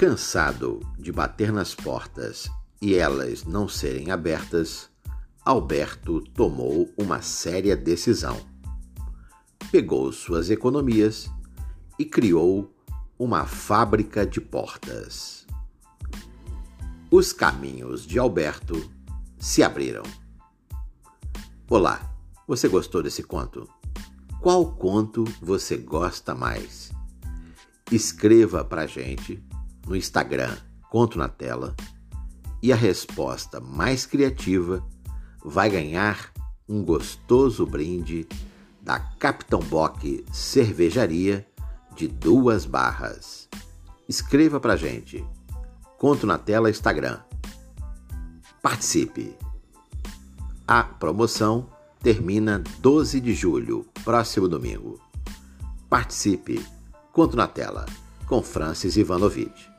Cansado de bater nas portas e elas não serem abertas, Alberto tomou uma séria decisão. Pegou suas economias e criou uma fábrica de portas. Os caminhos de Alberto se abriram. Olá, você gostou desse conto? Qual conto você gosta mais? Escreva pra gente no Instagram Conto na Tela e a resposta mais criativa vai ganhar um gostoso brinde da Capitão Bock Cervejaria de duas barras. Escreva pra gente. Conto na tela Instagram. Participe. A promoção termina 12 de julho, próximo domingo. Participe. Conto na tela com Francis Ivanovich.